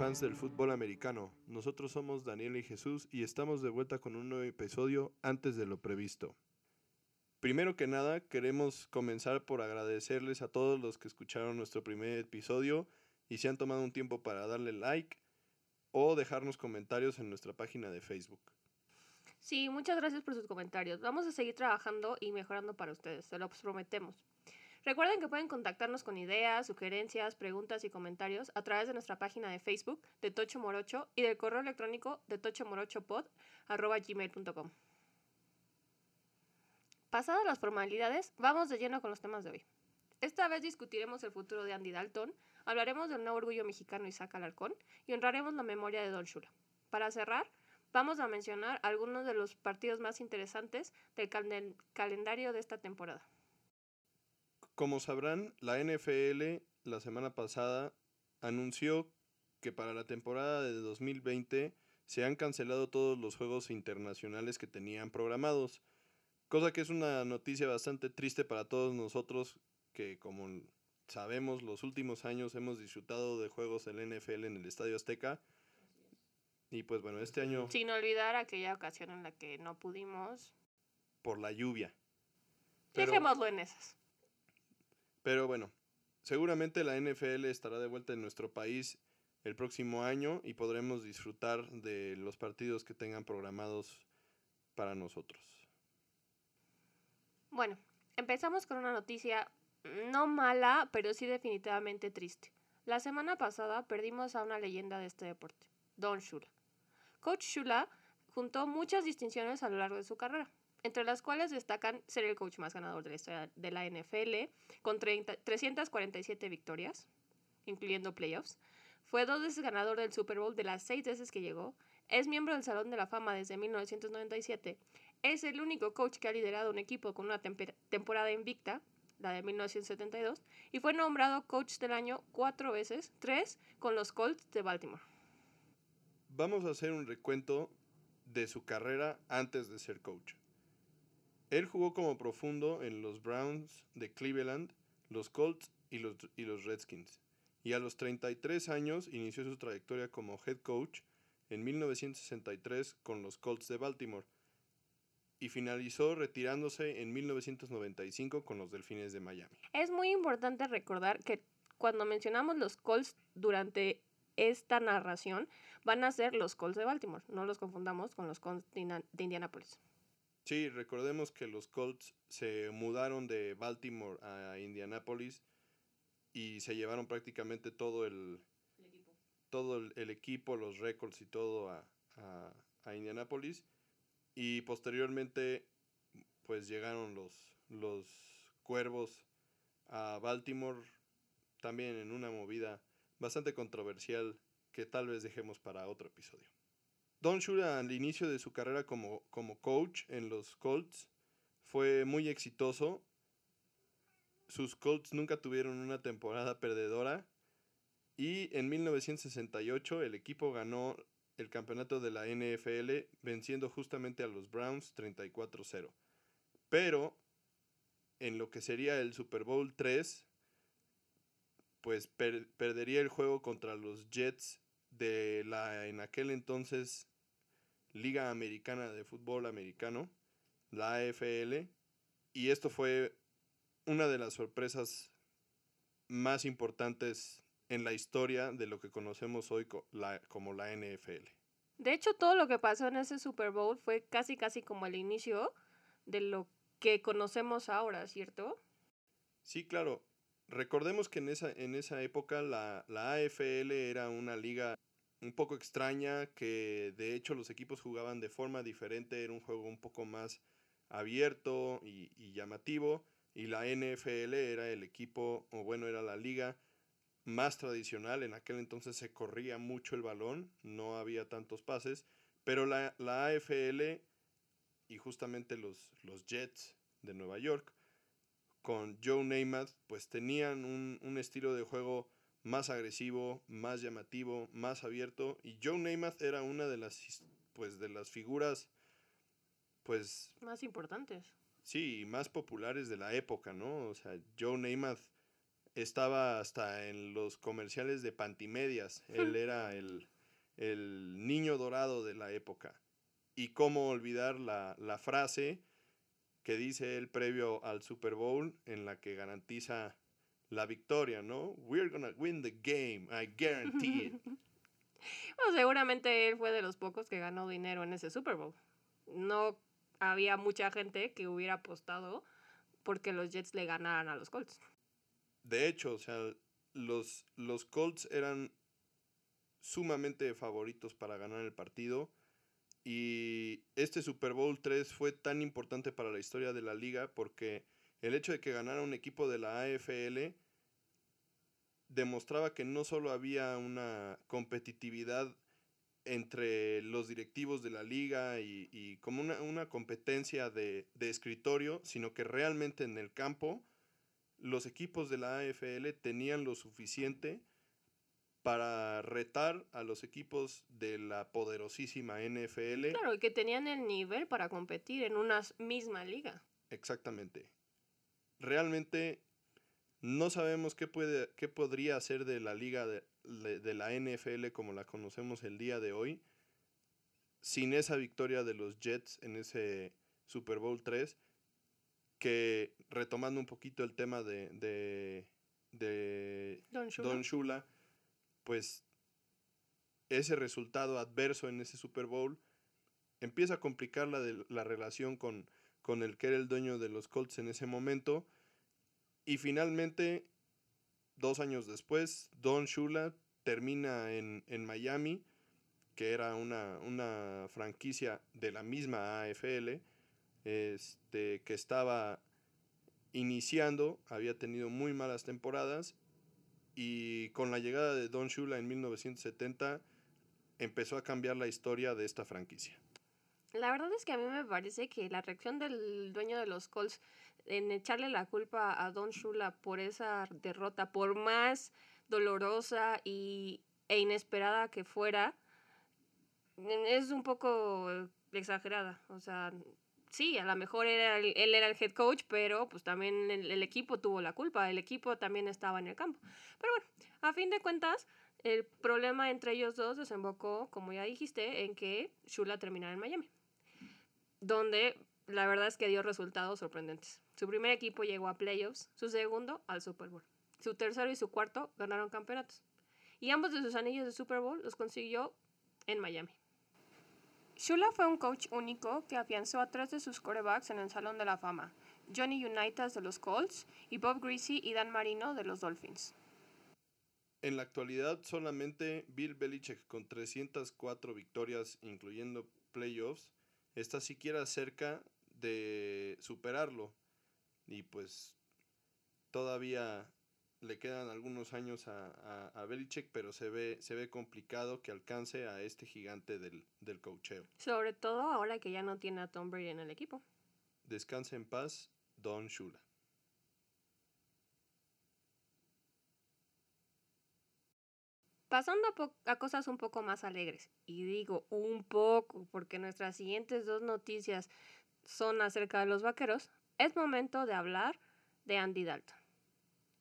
fans del fútbol americano. Nosotros somos Daniel y Jesús y estamos de vuelta con un nuevo episodio antes de lo previsto. Primero que nada, queremos comenzar por agradecerles a todos los que escucharon nuestro primer episodio y se han tomado un tiempo para darle like o dejarnos comentarios en nuestra página de Facebook. Sí, muchas gracias por sus comentarios. Vamos a seguir trabajando y mejorando para ustedes, se lo prometemos. Recuerden que pueden contactarnos con ideas, sugerencias, preguntas y comentarios a través de nuestra página de Facebook de Tocho Morocho y del correo electrónico de tochomorochopod.gmail.com. Pasadas las formalidades, vamos de lleno con los temas de hoy. Esta vez discutiremos el futuro de Andy Dalton, hablaremos del nuevo orgullo mexicano Isaac Alarcón y honraremos la memoria de Don Shula. Para cerrar, vamos a mencionar algunos de los partidos más interesantes del calendario de esta temporada. Como sabrán, la NFL la semana pasada anunció que para la temporada de 2020 se han cancelado todos los juegos internacionales que tenían programados, cosa que es una noticia bastante triste para todos nosotros que como sabemos los últimos años hemos disfrutado de juegos del NFL en el Estadio Azteca. Y pues bueno, este año... Sin olvidar aquella ocasión en la que no pudimos. Por la lluvia. Dejémoslo en esas. Pero bueno, seguramente la NFL estará de vuelta en nuestro país el próximo año y podremos disfrutar de los partidos que tengan programados para nosotros. Bueno, empezamos con una noticia no mala, pero sí definitivamente triste. La semana pasada perdimos a una leyenda de este deporte, Don Shula. Coach Shula juntó muchas distinciones a lo largo de su carrera entre las cuales destacan ser el coach más ganador de la historia de la NFL, con 347 victorias, incluyendo playoffs. Fue dos veces ganador del Super Bowl de las seis veces que llegó. Es miembro del Salón de la Fama desde 1997. Es el único coach que ha liderado un equipo con una temporada invicta, la de 1972, y fue nombrado coach del año cuatro veces, tres con los Colts de Baltimore. Vamos a hacer un recuento de su carrera antes de ser coach. Él jugó como profundo en los Browns de Cleveland, los Colts y los, y los Redskins. Y a los 33 años inició su trayectoria como head coach en 1963 con los Colts de Baltimore y finalizó retirándose en 1995 con los Delfines de Miami. Es muy importante recordar que cuando mencionamos los Colts durante esta narración van a ser los Colts de Baltimore, no los confundamos con los Colts de Indianapolis. Sí, recordemos que los Colts se mudaron de Baltimore a Indianapolis y se llevaron prácticamente todo el, equipo. todo el, equipo, los récords y todo a, a, a, Indianapolis. Y posteriormente, pues llegaron los, los cuervos a Baltimore, también en una movida bastante controversial que tal vez dejemos para otro episodio. Don Shula al inicio de su carrera como, como coach en los Colts fue muy exitoso. Sus Colts nunca tuvieron una temporada perdedora y en 1968 el equipo ganó el campeonato de la NFL venciendo justamente a los Browns 34-0. Pero en lo que sería el Super Bowl 3, pues perdería el juego contra los Jets de la en aquel entonces Liga Americana de Fútbol Americano, la AFL, y esto fue una de las sorpresas más importantes en la historia de lo que conocemos hoy como la NFL. De hecho, todo lo que pasó en ese Super Bowl fue casi casi como el inicio de lo que conocemos ahora, ¿cierto? Sí, claro. Recordemos que en esa, en esa época la, la AFL era una liga un poco extraña, que de hecho los equipos jugaban de forma diferente, era un juego un poco más abierto y, llamativo, y la NFL era el equipo, o bueno, era la liga más tradicional, en aquel entonces se corría mucho el balón, no había tantos pases, pero la, la AFL y justamente los, los Jets de Nueva York con Joe Namath pues tenían un, un estilo de juego más agresivo, más llamativo, más abierto. Y Joe Namath era una de las, pues, de las figuras, pues... Más importantes. Sí, más populares de la época, ¿no? O sea, Joe Namath estaba hasta en los comerciales de Pantimedias. Él era el, el niño dorado de la época. Y cómo olvidar la, la frase que dice él previo al Super Bowl en la que garantiza la victoria, ¿no? We're gonna win the game, I guarantee it. Bueno, seguramente él fue de los pocos que ganó dinero en ese Super Bowl. No había mucha gente que hubiera apostado porque los Jets le ganaran a los Colts. De hecho, o sea, los, los Colts eran sumamente favoritos para ganar el partido. Y este Super Bowl 3 fue tan importante para la historia de la liga porque el hecho de que ganara un equipo de la AFL demostraba que no solo había una competitividad entre los directivos de la liga y, como una, competencia de, de, escritorio, sino que realmente en el campo los equipos de la AFL tenían lo suficiente para retar a los equipos de la poderosísima NFL. Claro, y que tenían el nivel para competir en una misma liga. Exactamente. Realmente no sabemos qué, puede, qué podría hacer de la liga de, de, la NFL como la conocemos el día de hoy sin esa victoria de los Jets en ese Super Bowl 3 que retomando un poquito el tema de, de, de Don Shula. Pues ese resultado adverso en ese Super Bowl empieza a complicar la, de, la relación con, con el que era el dueño de los Colts en ese momento. Y finalmente, dos años después, Don Shula termina en, en Miami, que era una, una, franquicia de la misma AFL, este, que estaba iniciando, había tenido muy malas temporadas y con la llegada de Don Shula en 1970 empezó a cambiar la historia de esta franquicia. La verdad es que a mí me parece que la reacción del dueño de los Colts en echarle la culpa a Don Shula por esa derrota, por más dolorosa y, e inesperada que fuera, es un poco exagerada. O sea, sí, a lo mejor era él era el head coach, pero pues también el, equipo tuvo la culpa, el equipo también estaba en el campo. Pero bueno, a fin de cuentas, el problema entre ellos dos desembocó, como ya dijiste, en que Shula terminara en Miami, donde la verdad es que dio resultados sorprendentes. Su primer equipo llegó a playoffs, su segundo al Super Bowl. Su tercero y su cuarto ganaron campeonatos. Y ambos de sus anillos de Super Bowl los consiguió en Miami. Shula fue un coach único que afianzó a tres de sus corebacks en el Salón de la Fama, Johnny Unitas de los Colts y Bob Greasy y Dan Marino de los Dolphins. En la actualidad solamente Bill Belichick con 304 victorias incluyendo playoffs está siquiera cerca de superarlo y pues todavía le quedan algunos años a, a, Belichick, pero se ve, se ve complicado que alcance a este gigante del, del cocheo. Sobre todo ahora que ya no tiene a Tom Brady en el equipo. Descanse en paz, Don Shula. Pasando a, cosas un poco más alegres, y digo un poco porque nuestras siguientes dos noticias son acerca de los vaqueros, es momento de hablar de Andy Dalton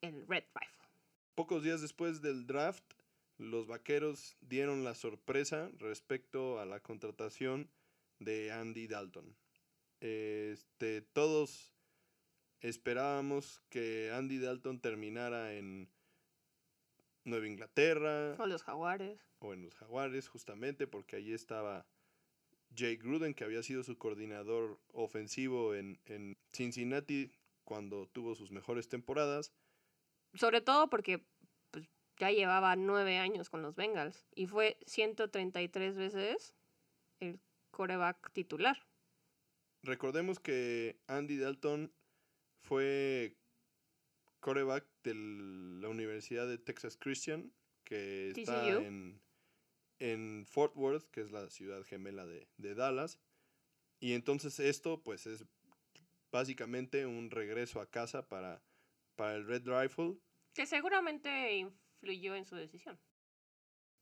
el Red Rifle. Pocos días después del draft, los vaqueros dieron la sorpresa respecto a la contratación de Andy Dalton. Este, todos esperábamos que Andy Dalton terminara en Nueva Inglaterra. O los Jaguares. O en los Jaguares, justamente, porque allí estaba Jay Gruden, que había sido su coordinador ofensivo en, en Cincinnati cuando tuvo sus mejores temporadas. Sobre todo porque pues, ya llevaba nueve años con los Bengals y fue 133 veces el coreback titular. Recordemos que Andy Dalton fue coreback de la Universidad de Texas Christian, que está en, en, Fort Worth, que es la ciudad gemela de, de Dallas. Y entonces esto pues es básicamente un regreso a casa para para el Red Rifle. Que seguramente influyó en su decisión.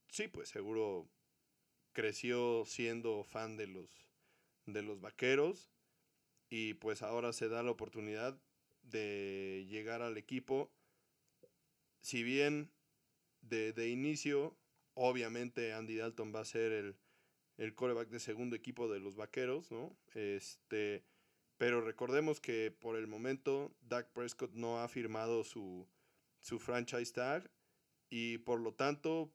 Sí, pues seguro creció siendo fan de los, de los vaqueros y pues ahora se da la oportunidad de llegar al equipo si bien de, de inicio, obviamente Andy Dalton va a ser el, el coreback de segundo equipo de los Vaqueros, ¿no? Este, pero recordemos que por el momento Dak Prescott no ha firmado su, su franchise tag y por lo tanto,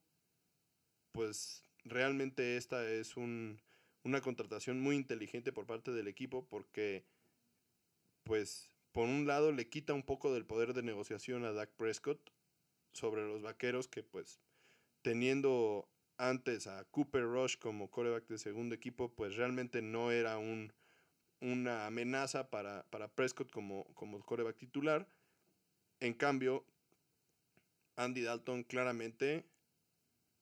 pues realmente esta es un, una contratación muy inteligente por parte del equipo porque, pues, por un lado le quita un poco del poder de negociación a Dak Prescott sobre los Vaqueros que, pues, teniendo antes a Cooper Rush como coreback de segundo equipo, pues realmente no era un, una amenaza para, Prescott como, como coreback titular. En cambio, Andy Dalton claramente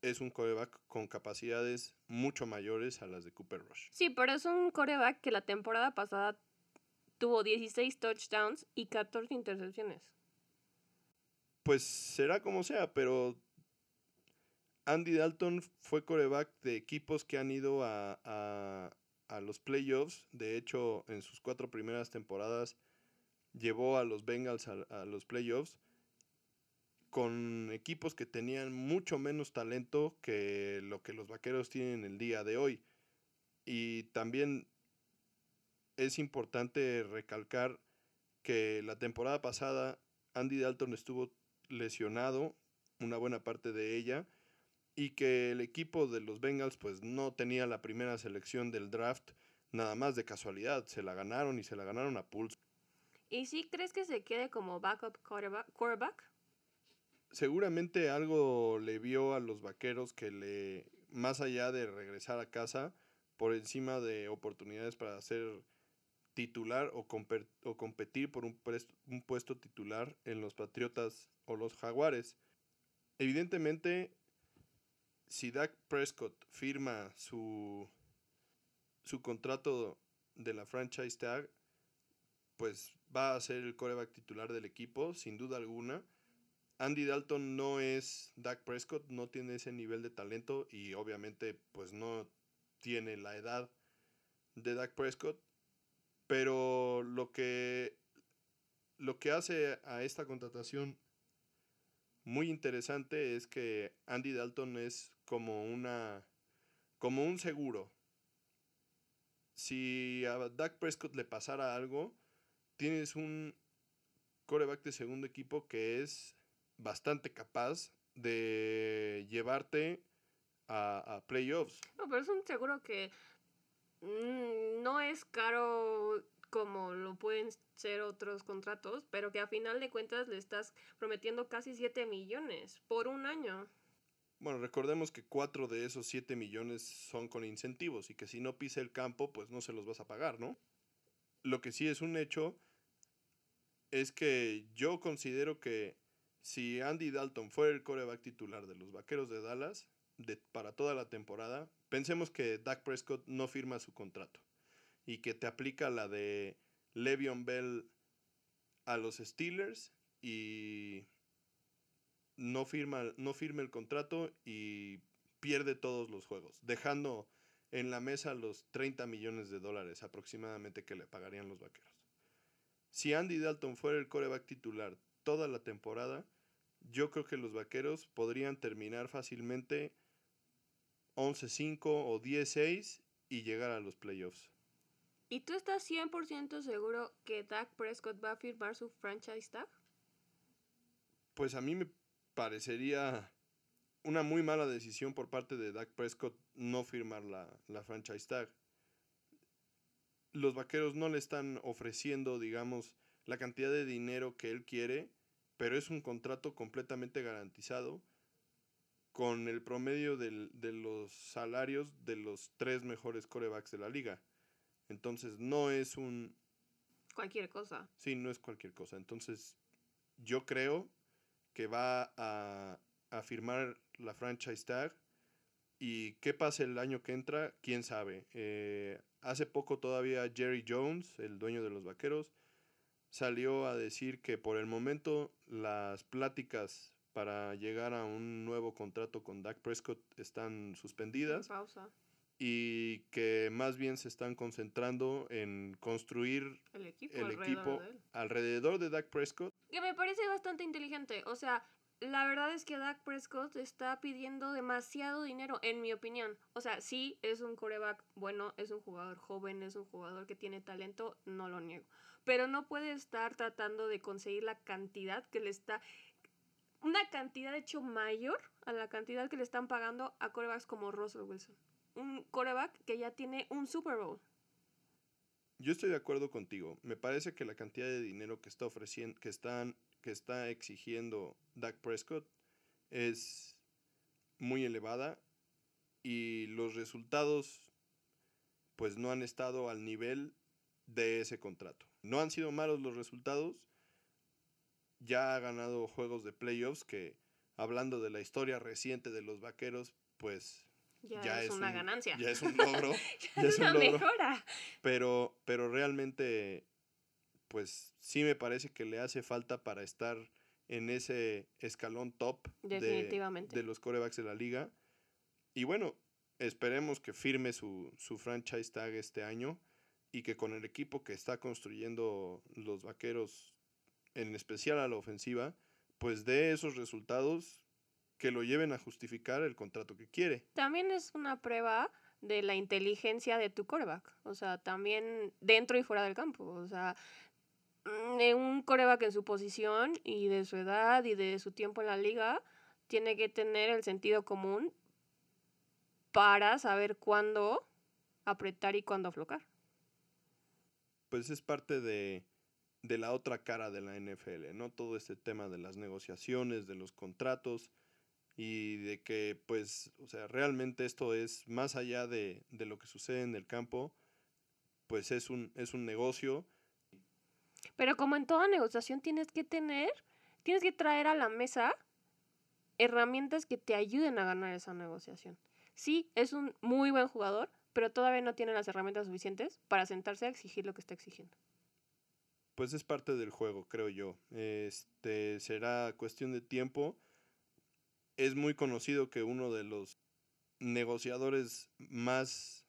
es un coreback con capacidades mucho mayores a las de Cooper Rush. Sí, pero es un coreback que la temporada pasada tuvo 16 touchdowns y 14 intercepciones. Pues será como sea, pero Andy Dalton fue coreback de equipos que han ido a, a, los playoffs. De hecho, en sus cuatro primeras temporadas llevó a los Bengals a, los playoffs con equipos que tenían mucho menos talento que lo que los vaqueros tienen el día de hoy. Y también es importante recalcar que la temporada pasada Andy Dalton estuvo lesionado una buena parte de ella y que el equipo de los Bengals pues no tenía la primera selección del draft nada más de casualidad, se la ganaron y se la ganaron a pulso. ¿Y si crees que se quede como backup quarterback? Seguramente algo le vio a los vaqueros que le, más allá de regresar a casa, por encima de oportunidades para ser titular o, competir por un, un puesto titular en los Patriotas o los Jaguares. Evidentemente, si Dak Prescott firma su, su contrato de la franchise tag, pues va a ser el coreback titular del equipo, sin duda alguna. Andy Dalton no es Dak Prescott, no tiene ese nivel de talento y obviamente pues no tiene la edad de Dak Prescott, pero lo que lo que hace a esta contratación muy interesante es que Andy Dalton es como una como un seguro. Si a Dak Prescott le pasara algo, tienes un coreback de segundo equipo que es bastante capaz de llevarte a, playoffs. No, pero es un seguro que no es caro como lo pueden ser otros contratos, pero que a final de cuentas le estás prometiendo casi 7 millones por un año. Bueno, recordemos que 4 de esos 7 millones son con incentivos y que si no pisa el campo, pues no se los vas a pagar, ¿no? Lo que sí es un hecho es que yo considero que si Andy Dalton fuera el coreback titular de los Vaqueros de Dallas para toda la temporada, pensemos que Dak Prescott no firma su contrato y que te aplica la de Le'Veon Bell a los Steelers y no firma, no firma el contrato y pierde todos los juegos, dejando en la mesa los 30 millones de dólares aproximadamente que le pagarían los vaqueros. Si Andy Dalton fuera el coreback titular toda la temporada, yo creo que los vaqueros podrían terminar fácilmente 11-5 o 10-6 y llegar a los playoffs. ¿Y tú estás 100% seguro que Dak Prescott va a firmar su franchise tag? Pues a mí me parecería una muy mala decisión por parte de Dak Prescott no firmar la, la franchise tag. Los vaqueros no le están ofreciendo, digamos, la cantidad de dinero que él quiere, pero es un contrato completamente garantizado con el promedio de los salarios de los tres mejores corebacks de la liga. Entonces no es un... Cualquier cosa. Sí, no es cualquier cosa. Entonces yo creo que va a, firmar la franchise tag y qué pasa el año que entra, quién sabe. Eh, hace poco todavía Jerry Jones, el dueño de los Vaqueros, salió a decir que por el momento las pláticas para llegar a un nuevo contrato con Dak Prescott están suspendidas. Pausa y que más bien se están concentrando en construir el equipo, alrededor, de alrededor, de Dak Prescott. Que me parece bastante inteligente. O sea, la verdad es que Dak Prescott está pidiendo demasiado dinero, en mi opinión. O sea, sí, es un coreback bueno, es un jugador joven, es un jugador que tiene talento, no lo niego. Pero no puede estar tratando de conseguir la cantidad que le está. Una cantidad, de hecho, mayor a la cantidad que le están pagando a corebacks como Russell Wilson. Un coreback que ya tiene un Super Bowl. Yo estoy de acuerdo contigo. Me parece que la cantidad de dinero que está ofreciendo, que están que está exigiendo Dak Prescott es muy elevada y los resultados pues no han estado al nivel de ese contrato. No han sido malos los resultados. Ya ha ganado juegos de playoffs que hablando de la historia reciente de los Vaqueros, pues ya, es, una ganancia. Ya es un logro. ya, es, una mejora. Pero, pero realmente pues sí me parece que le hace falta para estar en ese escalón top De, los corebacks de la liga. Y bueno, esperemos que firme su, su franchise tag este año y que con el equipo que está construyendo los vaqueros, en especial a la ofensiva, pues dé esos resultados que lo lleven a justificar el contrato que quiere. También es una prueba de la inteligencia de tu coreback, o sea, también dentro y fuera del campo, o sea, Mm, un coreback en su posición y de su edad y de su tiempo en la liga tiene que tener el sentido común para saber cuándo apretar y cuándo aflocar. Pues es parte de, de la otra cara de la NFL, ¿no? Todo este tema de las negociaciones, de los contratos y de que, pues, o sea, realmente esto es más allá de, de lo que sucede en el campo, pues es un, es un negocio pero como en toda negociación tienes que tener, tienes que traer a la mesa herramientas que te ayuden a ganar esa negociación. Sí, es un muy buen jugador, pero todavía no tiene las herramientas suficientes para sentarse a exigir lo que está exigiendo. Pues es parte del juego, creo yo. Este será cuestión de tiempo. Es muy conocido que uno de los negociadores más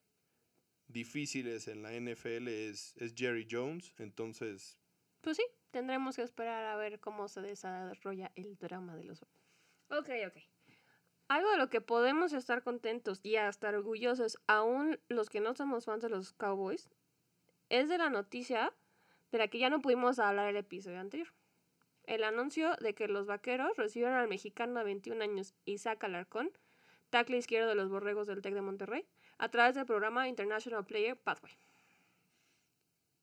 difíciles en la NFL es, es Jerry Jones, entonces pues sí, tendremos que esperar a ver cómo se desarrolla el drama de los... Ok, ok. Algo de lo que podemos estar contentos y hasta orgullosos, aún los que no somos fans de los Cowboys, es de la noticia de la que ya no pudimos hablar el episodio anterior. El anuncio de que los vaqueros recibieron al mexicano de 21 años Isaac Alarcón, tackle izquierdo de los Borregos del TEC de Monterrey, a través del programa International Player Pathway.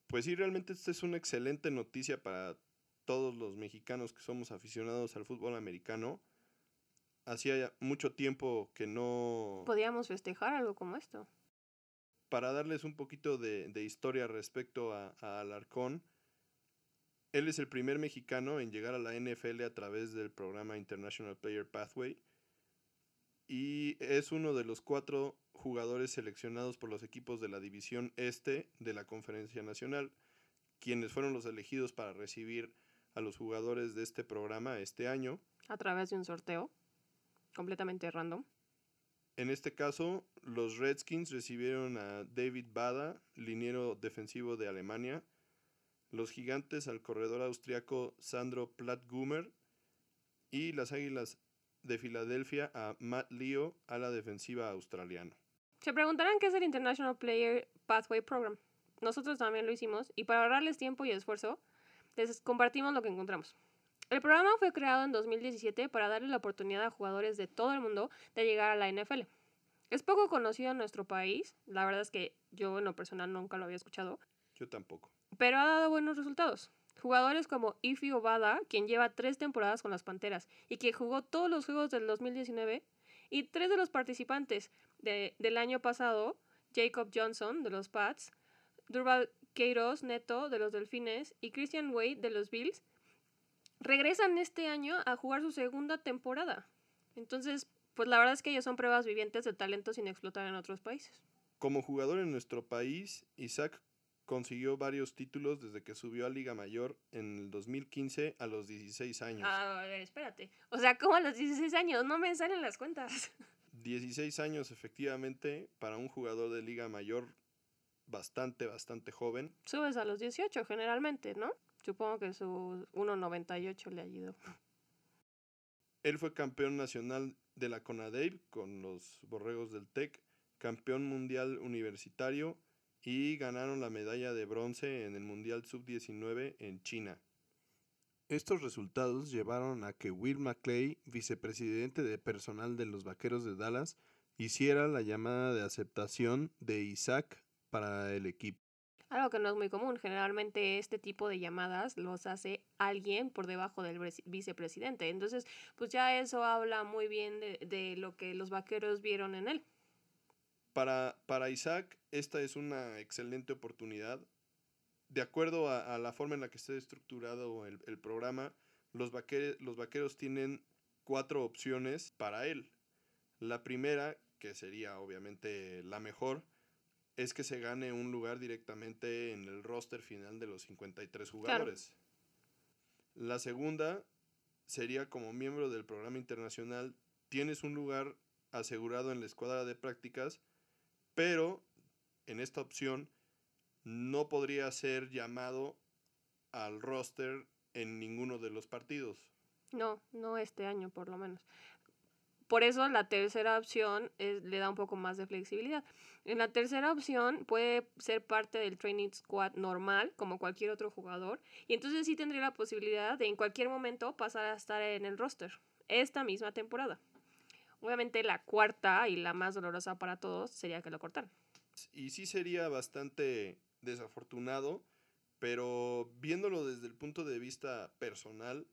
Pues sí, realmente esta es una excelente noticia para todos los mexicanos que somos aficionados al fútbol americano. Hacía mucho tiempo que no... Podíamos festejar algo como esto. Para darles un poquito de, historia respecto a, a, Alarcón, él es el primer mexicano en llegar a la NFL a través del programa International Player Pathway y es uno de los cuatro jugadores seleccionados por los equipos de la División Este de la Conferencia Nacional, quienes fueron los elegidos para recibir a los jugadores de este programa este año. A través de un sorteo completamente random. En este caso, los Redskins recibieron a David Bada, liniero defensivo de Alemania, los Gigantes al corredor austriaco Sandro Plattgummer y las Águilas de Filadelfia a Matt Leo a la defensiva australiana. Se preguntarán qué es el International Player Pathway Program. Nosotros también lo hicimos y para ahorrarles tiempo y esfuerzo, les compartimos lo que encontramos. El programa fue creado en 2017 para darle la oportunidad a jugadores de todo el mundo de llegar a la NFL. Es poco conocido en nuestro país, la verdad es que yo en lo personal nunca lo había escuchado. Yo tampoco. Pero ha dado buenos resultados. Jugadores como Ifi Obada, quien lleva tres temporadas con las Panteras y que jugó todos los juegos del 2019, y tres de los participantes del año pasado, Jacob Johnson de los Pats, Durval Queiroz Neto de los Delfines y Christian Wade de los Bills, regresan este año a jugar su segunda temporada. Entonces, pues la verdad es que ellos son pruebas vivientes de talento sin explotar en otros países. Como jugador en nuestro país, Isaac consiguió varios títulos desde que subió a Liga Mayor en el 2015 a los 16 años. Ah, a ver, espérate. O sea, ¿cómo a los 16 años? No me salen las cuentas. 16 años, efectivamente, para un jugador de Liga Mayor bastante, bastante joven. Subes a los 18 generalmente, ¿no? Supongo que su 1.98 le ayudó. Él fue campeón nacional de la CONADEIP con los Borregos del TEC, campeón mundial universitario y ganaron la medalla de bronce en el Mundial Sub-19 en China. Estos resultados llevaron a que Will McClay, vicepresidente de personal de los Vaqueros de Dallas, hiciera la llamada de aceptación de Isaac para el equipo. Algo que no es muy común. Generalmente este tipo de llamadas los hace alguien por debajo del vicepresidente. Entonces, pues ya eso habla muy bien de, lo que los vaqueros vieron en él. Para, para Isaac, esta es una excelente oportunidad. De acuerdo a, la forma en la que esté estructurado el, el programa, los, los vaqueros tienen cuatro opciones para él. La primera, que sería obviamente la mejor, es que se gane un lugar directamente en el roster final de los 53 jugadores. La segunda sería como miembro del programa internacional, tienes un lugar asegurado en la escuadra de prácticas, pero en esta opción no podría ser llamado al roster en ninguno de los partidos. No, no este año por lo menos. Por eso la tercera opción le da un poco más de flexibilidad. En la tercera opción puede ser parte del training squad normal, como cualquier otro jugador, y entonces sí tendría la posibilidad de en cualquier momento pasar a estar en el roster esta misma temporada. Obviamente la cuarta y la más dolorosa para todos sería que lo cortaran. Y sí sería bastante desafortunado, pero viéndolo desde el punto de vista personal,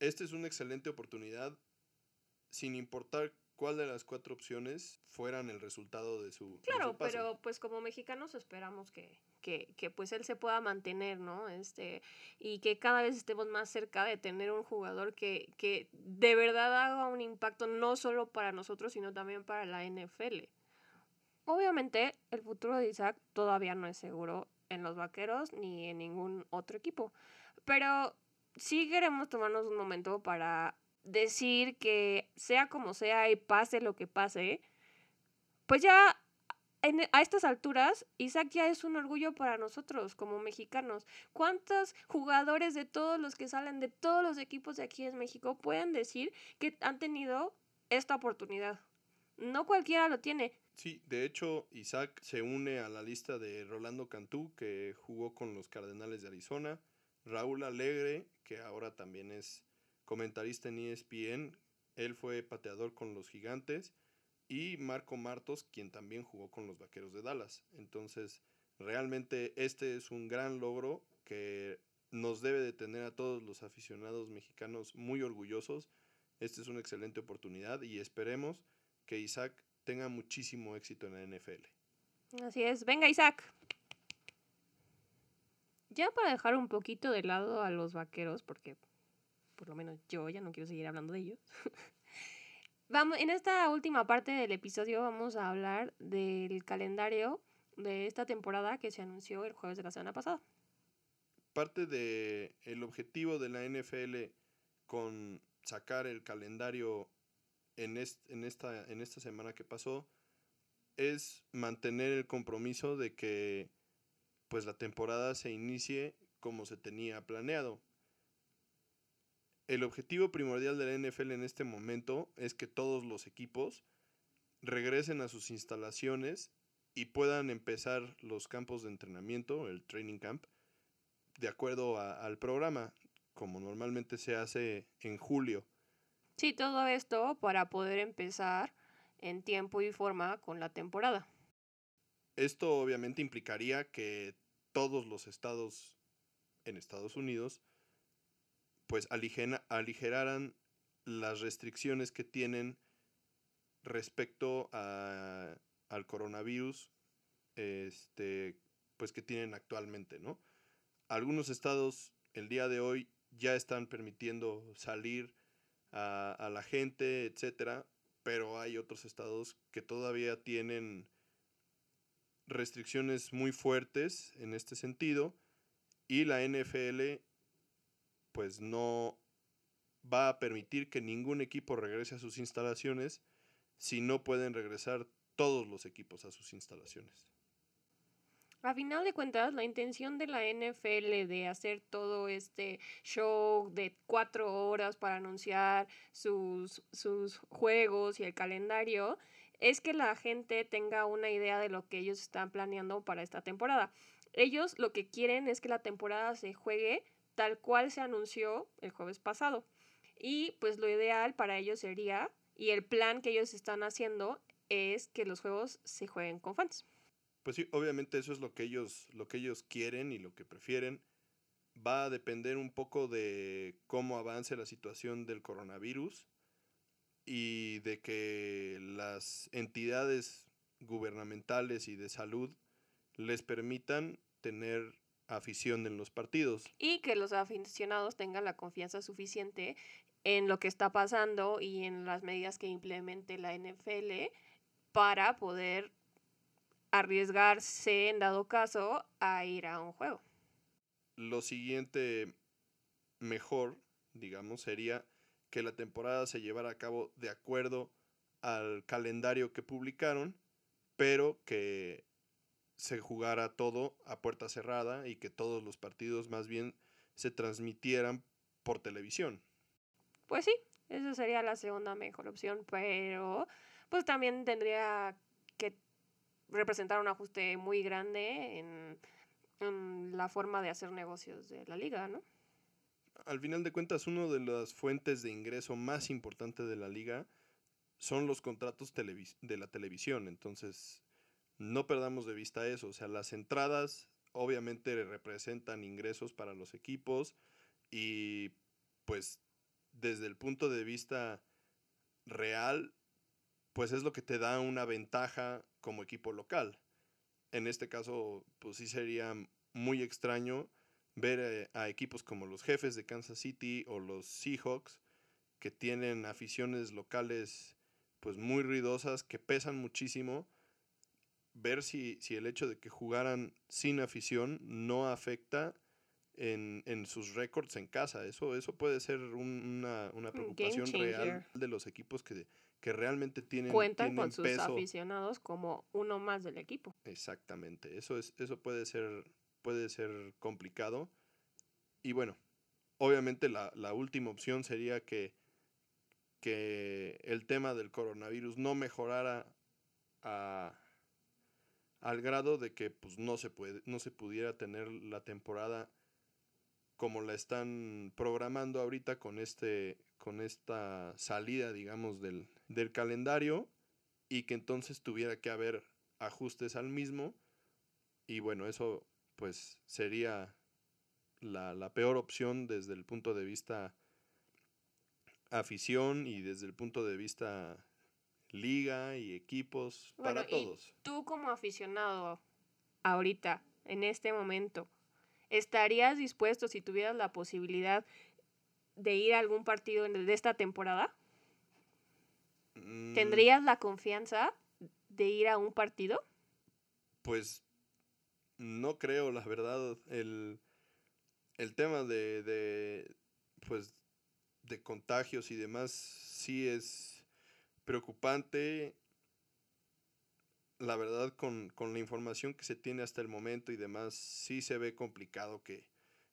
esta es una excelente oportunidad sin importar cuál de las cuatro opciones fueran el resultado de su Claro, pero pues como mexicanos esperamos que, que, que, pues él se pueda mantener, ¿no? Este, y que cada vez estemos más cerca de tener un jugador que, que de verdad haga un impacto no solo para nosotros, sino también para la NFL. Obviamente, el futuro de Isaac todavía no es seguro en los vaqueros ni en ningún otro equipo. Pero sí queremos tomarnos un momento para decir que sea como sea y pase lo que pase, pues ya a estas alturas, Isaac ya es un orgullo para nosotros como mexicanos. ¿Cuántos jugadores de todos los que salen de todos los equipos de aquí en México pueden decir que han tenido esta oportunidad? No cualquiera lo tiene. Sí, de hecho, Isaac se une a la lista de Rolando Cantú, que jugó con los Cardenales de Arizona, Raúl Alegre, que ahora también es comentarista en ESPN. Él fue pateador con los Gigantes y Marco Martos, quien también jugó con los Vaqueros de Dallas. Entonces, realmente este es un gran logro que nos debe de tener a todos los aficionados mexicanos muy orgullosos. Esta es una excelente oportunidad y esperemos que Isaac tenga muchísimo éxito en la NFL. Así es, venga Isaac. Ya para dejar un poquito de lado a los vaqueros, porque por lo menos yo ya no quiero seguir hablando de ellos. vamos, en esta última parte del episodio vamos a hablar del calendario de esta temporada que se anunció el jueves de la semana pasada. Parte del el objetivo de la NFL con sacar el calendario en, en, esta, en esta semana que pasó es mantener el compromiso de que pues la temporada se inicie como se tenía planeado el objetivo primordial de la NFL en este momento es que todos los equipos regresen a sus instalaciones y puedan empezar los campos de entrenamiento, el training camp, de acuerdo al programa, como normalmente se hace en julio. Sí, todo esto para poder empezar en tiempo y forma con la temporada. Esto obviamente implicaría que todos los estados en Estados Unidos pues aligeraran las restricciones que tienen respecto a, al coronavirus este, pues que tienen actualmente, ¿no? Algunos estados el día de hoy ya están permitiendo salir a, a la gente, etcétera, pero hay otros estados que todavía tienen restricciones muy fuertes en este sentido y la NFL pues no va a permitir que ningún equipo regrese a sus instalaciones si no pueden regresar todos los equipos a sus instalaciones. A final de cuentas, la intención de la NFL de hacer todo este show de cuatro horas para anunciar sus, sus juegos y el calendario es que la gente tenga una idea de lo que ellos están planeando para esta temporada. Ellos lo que quieren es que la temporada se juegue tal cual se anunció el jueves pasado. Y pues lo ideal para ellos sería, y el plan que ellos están haciendo es que los juegos se jueguen con fans. Pues sí, obviamente eso es lo que ellos, lo que ellos quieren y lo que prefieren. Va a depender un poco de cómo avance la situación del coronavirus y de que las entidades gubernamentales y de salud les permitan tener afición en los partidos. Y que los aficionados tengan la confianza suficiente en lo que está pasando y en las medidas que implemente la NFL para poder arriesgarse en dado caso a ir a un juego. Lo siguiente mejor, digamos, sería que la temporada se llevara a cabo de acuerdo al calendario que publicaron, pero que se jugara todo a puerta cerrada y que todos los partidos más bien se transmitieran por televisión. Pues sí, esa sería la segunda mejor opción, pero pues también tendría que representar un ajuste muy grande en, en la forma de hacer negocios de la liga, ¿no? Al final de cuentas, una de las fuentes de ingreso más importantes de la liga son los contratos de la televisión. Entonces, no perdamos de vista eso. O sea, las entradas obviamente representan ingresos para los equipos y pues desde el punto de vista real, pues es lo que te da una ventaja como equipo local. En este caso, pues sí sería muy extraño ver eh, a equipos como los jefes de Kansas City o los Seahawks que tienen aficiones locales pues muy ruidosas que pesan muchísimo ver si, si el hecho de que jugaran sin afición no afecta en, en sus récords en casa. Eso, eso puede ser una, una, preocupación real de los equipos que, que realmente tienen cuentan con sus aficionados como uno más del equipo. Exactamente. Eso es eso puede ser puede ser complicado. Y bueno, obviamente la, la última opción sería que que el tema del coronavirus no mejorara a, al grado de que pues no se puede no se pudiera tener la temporada como la están programando ahorita con este con esta salida digamos del, del calendario y que entonces tuviera que haber ajustes al mismo. Y bueno eso pues sería la, la peor opción desde el punto de vista afición y desde el punto de vista liga y equipos para todos. tú como aficionado ahorita, en este momento, ¿estarías dispuesto si tuvieras la posibilidad de ir a algún partido de esta temporada? Mm. ¿Tendrías la confianza de ir a un partido? Pues no creo, la verdad. El, el tema de, de, pues, de contagios y demás sí es preocupante, la verdad, con, la información que se tiene hasta el momento y demás, sí se ve complicado que,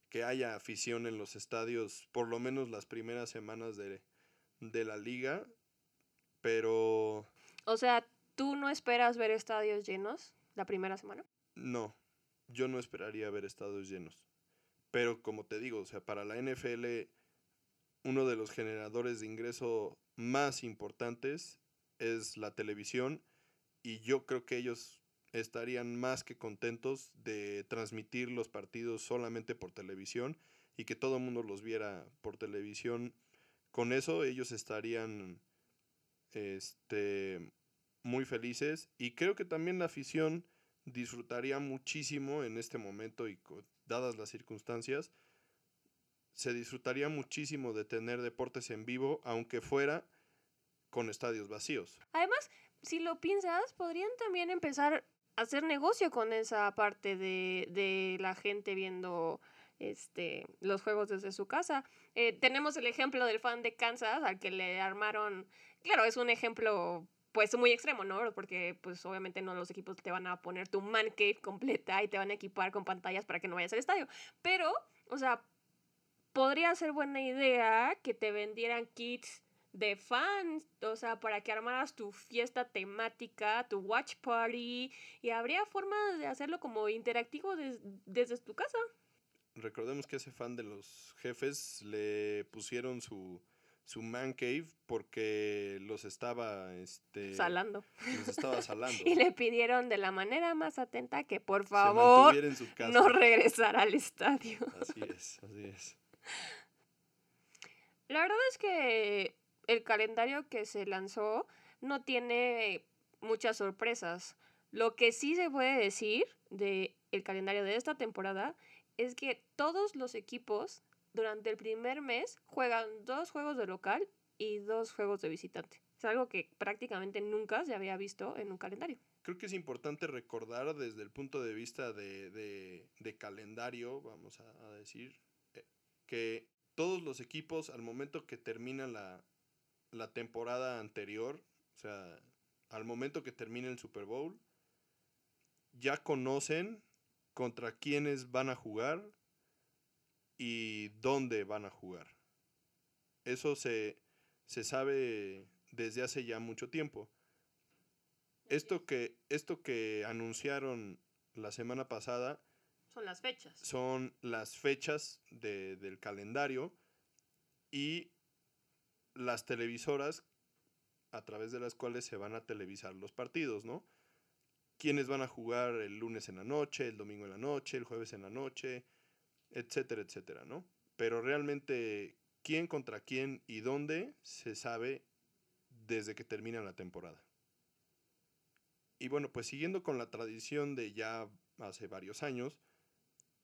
que haya afición en los estadios, por lo menos las primeras semanas de, de la liga, pero... O sea, ¿tú no esperas ver estadios llenos la primera semana? No, yo no esperaría ver estadios llenos. Pero como te digo, o sea, para la NFL, uno de los generadores de ingreso más importantes es la televisión y yo creo que ellos estarían más que contentos de transmitir los partidos solamente por televisión y que todo el mundo los viera por televisión. Con eso ellos estarían este, muy felices y creo que también la afición disfrutaría muchísimo en este momento y dadas las circunstancias se disfrutaría muchísimo de tener deportes en vivo, aunque fuera con estadios vacíos. Además, si lo piensas, podrían también empezar a hacer negocio con esa parte de, la gente viendo este, los juegos desde su casa. Eh, tenemos el ejemplo del fan de Kansas al que le armaron, claro, es un ejemplo pues muy extremo, ¿no? Porque pues obviamente no los equipos te van a poner tu man cave completa y te van a equipar con pantallas para que no vayas al estadio. Pero, o sea, podría ser buena idea que te vendieran kits de fans, o sea, para que armaras tu fiesta temática, tu watch party, y habría formas de hacerlo como interactivo desde tu casa. Recordemos que ese fan de los jefes le pusieron su, su man cave porque los estaba este salando. Los estaba salando. y le pidieron de la manera más atenta que por favor no regresara al estadio. Así es, así es. La verdad es que el calendario que se lanzó no tiene muchas sorpresas. Lo que sí se puede decir de el calendario de esta temporada es que todos los equipos durante el primer mes juegan dos juegos de local y dos juegos de visitante. Es algo que prácticamente nunca se había visto en un calendario. Creo que es importante recordar desde el punto de vista de, calendario, vamos a decir, que todos los equipos al momento que terminan la, la temporada anterior, o sea, al momento que termine el Super Bowl, ya conocen contra quiénes van a jugar y dónde van a jugar. Eso se, se sabe desde hace ya mucho tiempo. Esto que, esto que anunciaron la semana pasada son las fechas. Son las fechas del calendario y las televisoras a través de las cuales se van a televisar los partidos, ¿no? Quiénes van a jugar el lunes en la noche, el domingo en la noche, el jueves en la noche, etcétera, etcétera, ¿no? Pero realmente quién contra quién y dónde se sabe desde que termina la temporada. Y bueno, pues siguiendo con la tradición de ya hace varios años,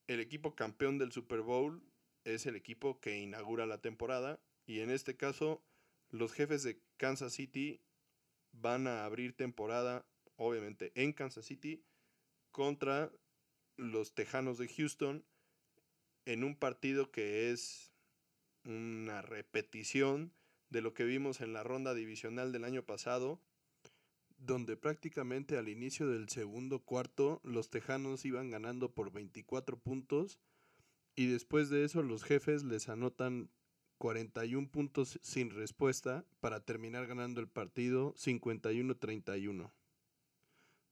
el equipo campeón del Super Bowl es el equipo que inaugura la temporada y en este caso, los jefes de Kansas City van a abrir temporada, obviamente, en Kansas City contra los Tejanos de Houston en un partido que es una repetición de lo que vimos en la ronda divisional del año pasado, donde prácticamente al inicio del segundo cuarto los Tejanos iban ganando por 24 puntos y después de eso los jefes les anotan 41 puntos sin respuesta para terminar ganando el partido 51-31.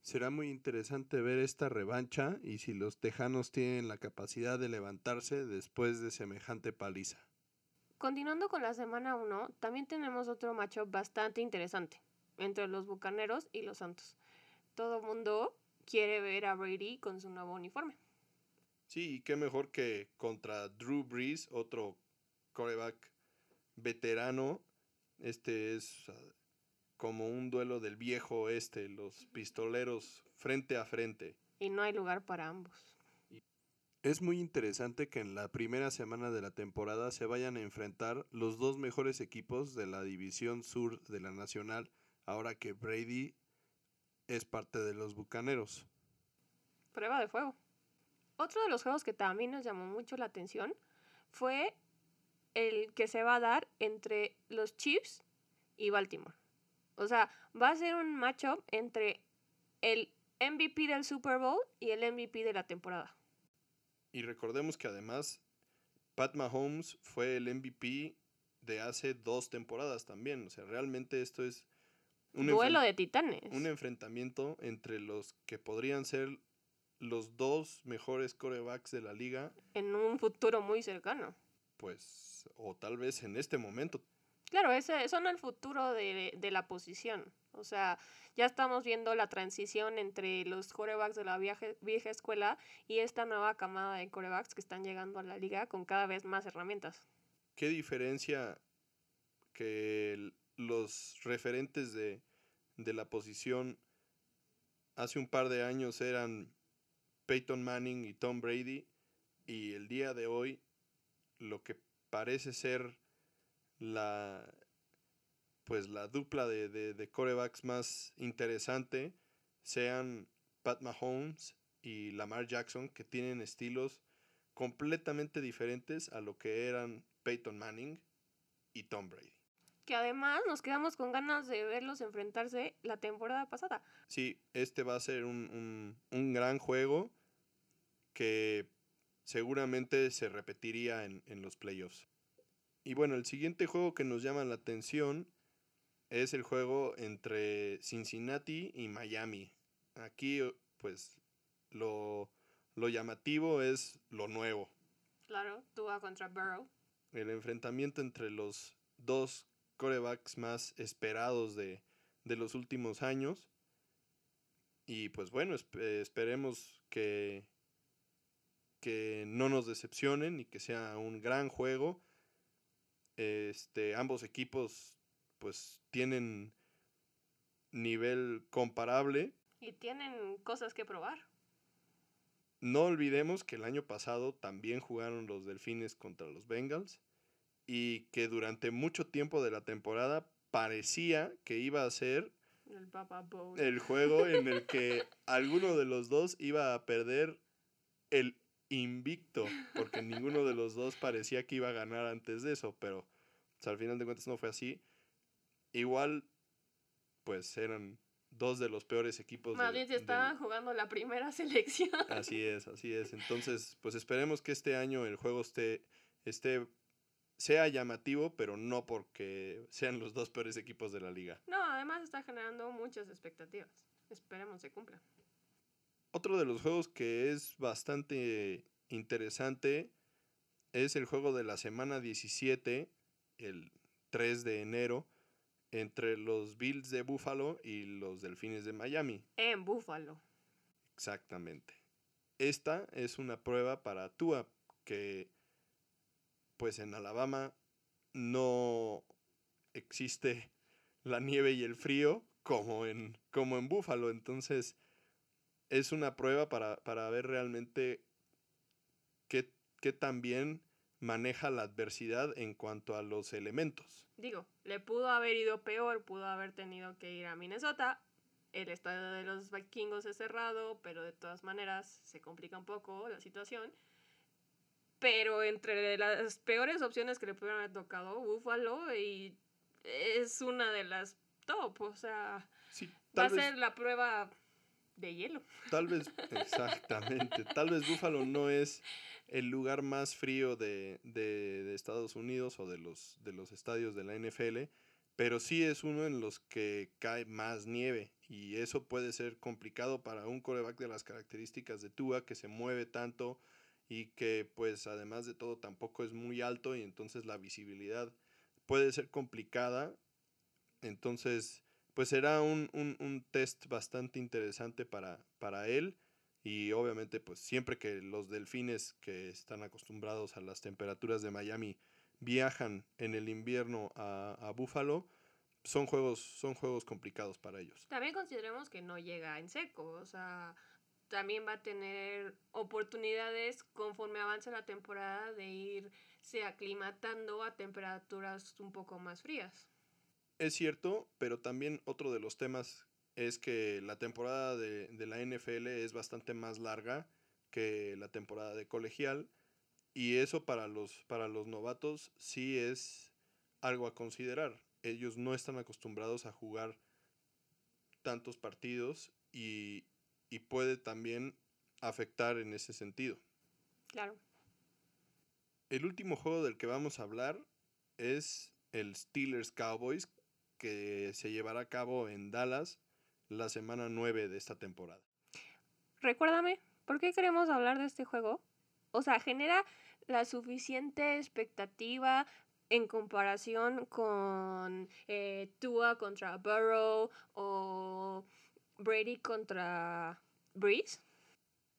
Será muy interesante ver esta revancha y si los tejanos tienen la capacidad de levantarse después de semejante paliza. Continuando con la semana 1, también tenemos otro matchup bastante interesante entre los Bucaneros y los Santos. Todo mundo quiere ver a Brady con su nuevo uniforme. Sí, y qué mejor que contra Drew Brees, otro coreback veterano. Este es como un duelo del viejo este, los pistoleros frente a frente. Y no hay lugar para ambos. Es muy interesante que en la primera semana de la temporada se vayan a enfrentar los dos mejores equipos de la división sur de la Nacional, ahora que Brady es parte de los Bucaneros. Prueba de fuego. Otro de los juegos que también nos llamó mucho la atención fue el que se va a dar entre los Chiefs y Baltimore. O sea, va a ser un matchup entre el MVP del Super Bowl y el MVP de la temporada. Y recordemos que además Pat Mahomes fue el MVP de hace dos temporadas también. O sea, realmente esto es un duelo de titanes. Un enfrentamiento entre los que podrían ser los dos mejores corebacks de la liga. En un futuro muy cercano. Pues o tal vez en este momento. Claro, ese, son el futuro de, la posición. O sea, ya estamos viendo la transición entre los corebacks de la vieja, vieja escuela y esta nueva camada de corebacks que están llegando a la liga con cada vez más herramientas. ¿Qué diferencia que los referentes de, de la posición hace un par de años eran Peyton Manning y Tom Brady y el día de hoy lo que parece ser la pues la dupla de, de, corebacks más interesante sean Pat Mahomes y Lamar Jackson que tienen estilos completamente diferentes a lo que eran Peyton Manning y Tom Brady. Que además nos quedamos con ganas de verlos enfrentarse la temporada pasada. Sí, este va a ser un, un, gran juego que seguramente se repetiría en, en los playoffs. Y bueno, el siguiente juego que nos llama la atención es el juego entre Cincinnati y Miami. Aquí, pues, lo, lo llamativo es lo nuevo. Claro, Tua contra Burrow. El enfrentamiento entre los dos corebacks más esperados de, los últimos años. Y pues bueno, esperemos que, que no nos decepcionen y que sea un gran juego. Este, ambos equipos pues tienen nivel comparable. Y tienen cosas que probar. No olvidemos que el año pasado también jugaron los Delfines contra los Bengals y que durante mucho tiempo de la temporada parecía que iba a ser el, juego en el que alguno de los dos iba a perder el invicto, porque ninguno de los dos parecía que iba a ganar antes de eso, pero pues, al final de cuentas no fue así. Igual, pues eran dos de los peores equipos. Más bien se estaban jugando la primera selección. Así es, así es. Entonces, pues esperemos que este año el juego esté, esté, sea llamativo, pero no porque sean los dos peores equipos de la liga. No, además está generando muchas expectativas. Esperemos se cumpla. Otro de los juegos que es bastante interesante es el juego de la semana 17, el 3 de enero, entre los Bills de Buffalo y los Delfines de Miami. En Buffalo. Exactamente. Esta es una prueba para Tua, que pues en Alabama no existe la nieve y el frío como en, como en Buffalo. Entonces es una prueba para, para ver realmente qué, qué tan bien maneja la adversidad en cuanto a los elementos. Digo, le pudo haber ido peor, pudo haber tenido que ir a Minnesota. El estadio de los vikingos es cerrado, pero de todas maneras se complica un poco la situación. Pero entre las peores opciones que le pudieron haber tocado, Buffalo y es una de las top. O sea, va a ser la prueba de hielo. Tal vez, exactamente. tal vez Buffalo no es el lugar más frío de, Estados Unidos o de los, de los estadios de la NFL, pero sí es uno en los que cae más nieve y eso puede ser complicado para un coreback de las características de Tua que se mueve tanto y que pues además de todo tampoco es muy alto y entonces la visibilidad puede ser complicada. Entonces pues será un, un test bastante interesante para, para él y obviamente, pues siempre que los delfines que están acostumbrados a las temperaturas de Miami viajan en el invierno a, a Buffalo, son juegos, son juegos complicados para ellos. También consideremos que no llega en seco, o sea, también va a tener oportunidades conforme avance la temporada de irse aclimatando a temperaturas un poco más frías. Es cierto, pero también otro de los temas es que la temporada de, la NFL es bastante más larga que la temporada de colegial y eso para los, para los novatos sí es algo a considerar. Ellos no están acostumbrados a jugar tantos partidos y, y puede también afectar en ese sentido. Claro. El último juego del que vamos a hablar es el Steelers Cowboys que se llevará a cabo en Dallas la semana 9 de esta temporada. Recuérdame, ¿por qué queremos hablar de este juego? O sea, genera la suficiente expectativa en comparación con eh, Tua contra Burrow o Brady contra Breeze.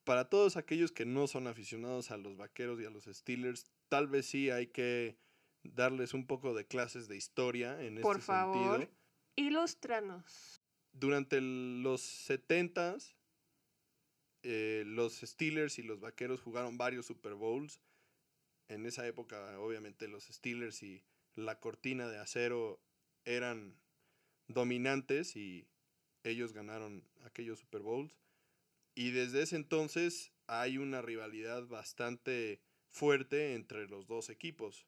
Para todos aquellos que no son aficionados a los vaqueros y a los Steelers, tal vez sí hay que darles un poco de clases de historia en Por este favor, sentido. Ilústranos durante los 70 eh, los Steelers y los Vaqueros jugaron varios Super Bowls. En esa época, obviamente, los Steelers y la cortina de acero eran dominantes y ellos ganaron aquellos Super Bowls. Y desde ese entonces hay una rivalidad bastante fuerte entre los dos equipos.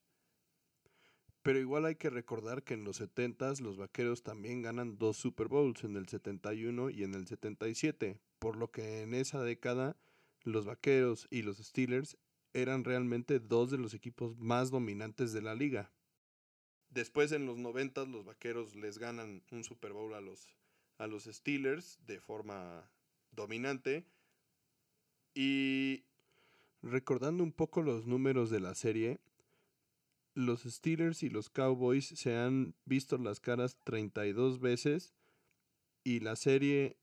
Pero igual hay que recordar que en los 70 los Vaqueros también ganan dos Super Bowls, en el 71 y en el 77, por lo que en esa década los Vaqueros y los Steelers eran realmente dos de los equipos más dominantes de la liga. Después en los 90 los Vaqueros les ganan un Super Bowl a los, a los Steelers de forma dominante. Y recordando un poco los números de la serie, los Steelers y los Cowboys se han visto las caras 32 veces y la serie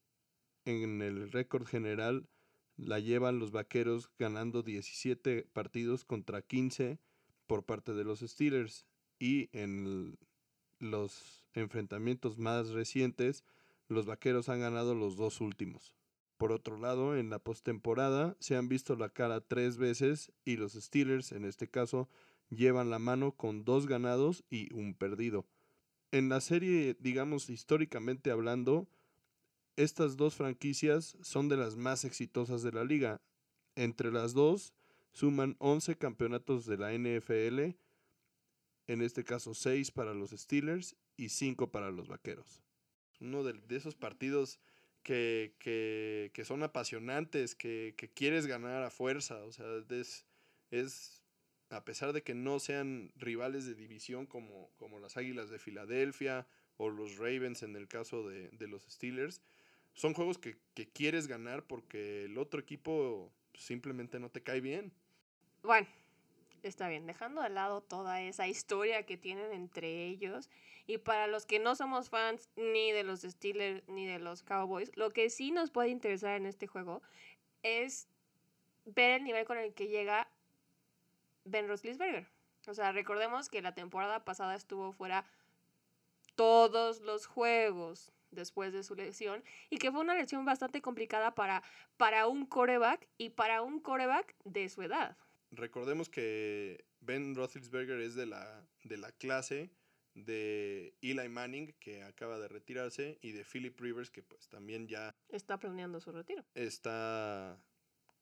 en el récord general la llevan los Vaqueros ganando 17 partidos contra 15 por parte de los Steelers y en los enfrentamientos más recientes los Vaqueros han ganado los dos últimos. Por otro lado, en la postemporada se han visto la cara tres veces y los Steelers, en este caso, llevan la mano con dos ganados y un perdido. En la serie, digamos históricamente hablando, estas dos franquicias son de las más exitosas de la liga. Entre las dos suman 11 campeonatos de la NFL, en este caso 6 para los Steelers y 5 para los Vaqueros. Uno de, esos partidos que, que, son apasionantes, que, que, quieres ganar a fuerza, o sea, es, es, a pesar de que no sean rivales de división como, como las Águilas de Filadelfia o los Ravens en el caso de, de los Steelers, son juegos que, quieres ganar porque el otro equipo simplemente no te cae bien. Bueno, está bien, dejando de lado toda esa historia que tienen entre ellos. Y para los que no somos fans ni de los Steelers ni de los Cowboys, lo que sí nos puede interesar en este juego es ver el nivel con el que llega Ben Roethlisberger. O sea, recordemos que la temporada pasada estuvo fuera todos los juegos después de su lesión y que fue una lesión bastante complicada para, para un coreback y para un coreback de su edad. Recordemos que Ben Roethlisberger es de la, de la clase de Eli Manning, que acaba de retirarse, y de Philip Rivers, que pues también ya... Está planeando su retiro. Está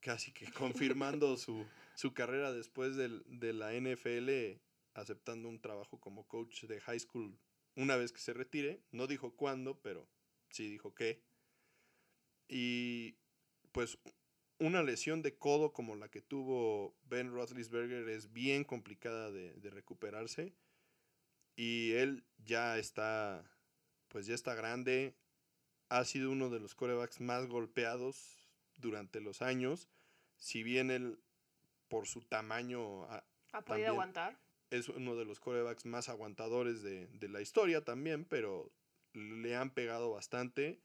casi que confirmando su, su carrera después del, de la NFL, aceptando un trabajo como coach de high school una vez que se retire. No dijo cuándo, pero sí dijo qué. Y pues una lesión de codo como la que tuvo Ben Roethlisberger es bien complicada de, recuperarse. Y él ya está, pues ya está grande. Ha sido uno de los corebacks más golpeados durante los años. Si bien él, por su tamaño... ¿Ha podido aguantar? es uno de los corebacks más aguantadores de, la historia también, pero le han pegado bastante.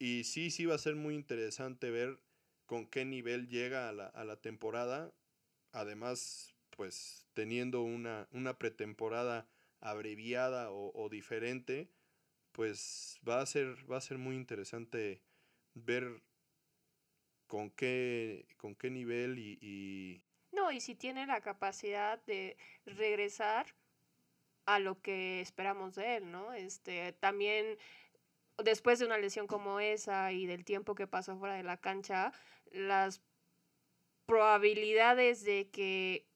Y sí, sí va a ser muy interesante ver con qué nivel llega a la, temporada. Además, pues teniendo una, una pretemporada abreviada o, diferente, pues va a ser, va a ser muy interesante ver con qué, con qué nivel y no, y si tiene la capacidad de regresar a lo que esperamos de él, ¿no? Este, también después de una lesión como esa y del tiempo que pasó fuera de la cancha, las probabilidades de que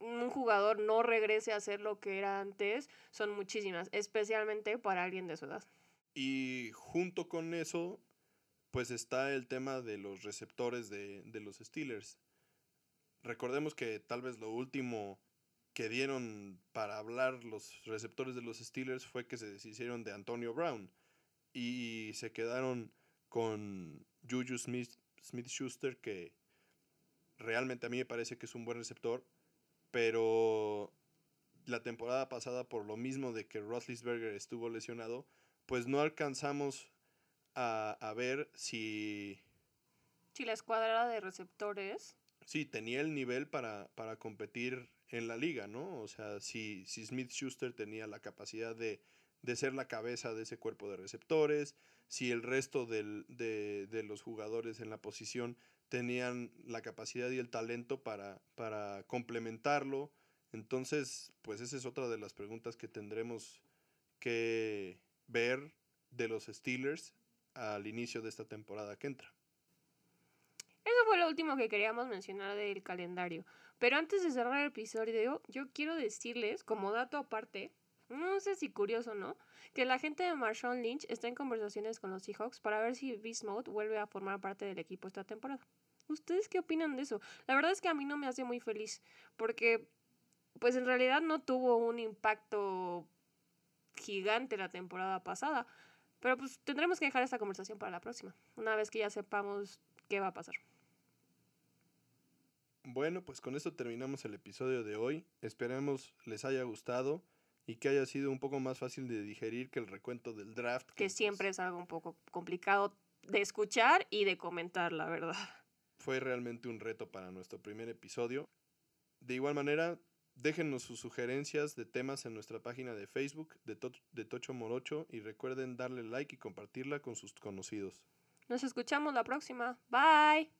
un jugador no regrese a ser lo que era antes son muchísimas, especialmente para alguien de su edad. Y junto con eso, pues está el tema de los receptores de, de los Steelers recordemos que tal vez lo último que dieron para hablar los receptores de los Steelers fue que se deshicieron de Antonio Brown y se quedaron con Juju Smith, Smith Schuster que realmente a mí me parece que es un buen receptor, pero la temporada pasada por lo mismo de que Roethlisberger estuvo lesionado, pues no alcanzamos a, a ver si... Si la escuadra de receptores sí, tenía el nivel para, competir en la liga, ¿no? O sea, si, si Smith Schuster tenía la capacidad de, ser la cabeza de ese cuerpo de receptores, si el resto de, los jugadores en la posición tenían la capacidad y el talento para, para complementarlo. Entonces, pues esa es otra de las preguntas que tendremos que ver de los Steelers al inicio de esta temporada que entra fue lo último que queríamos mencionar del calendario. Pero antes de cerrar el episodio, yo quiero decirles, como dato aparte, no sé si curioso no, que la gente de Marshawn Lynch está en conversaciones con los Seahawks para ver si Beast Mode vuelve a formar parte del equipo esta temporada. ¿Ustedes qué opinan de eso? La verdad es que a mí no me hace muy feliz, porque pues en realidad no tuvo un impacto gigante la temporada pasada. Pero pues tendremos que dejar esta conversación para la próxima, una vez que ya sepamos qué va a pasar. Bueno, pues con esto terminamos el episodio de hoy. Esperemos les haya gustado y que haya sido un poco más fácil de digerir que el recuento del draft. Que, siempre es algo un poco complicado de escuchar y de comentar, la verdad. Fue realmente un reto para nuestro primer episodio. De igual manera, déjenos sus sugerencias de temas en nuestra página de Facebook de, de Tocho Morocho y recuerden darle like y compartirla con sus conocidos. Nos escuchamos la próxima. Bye.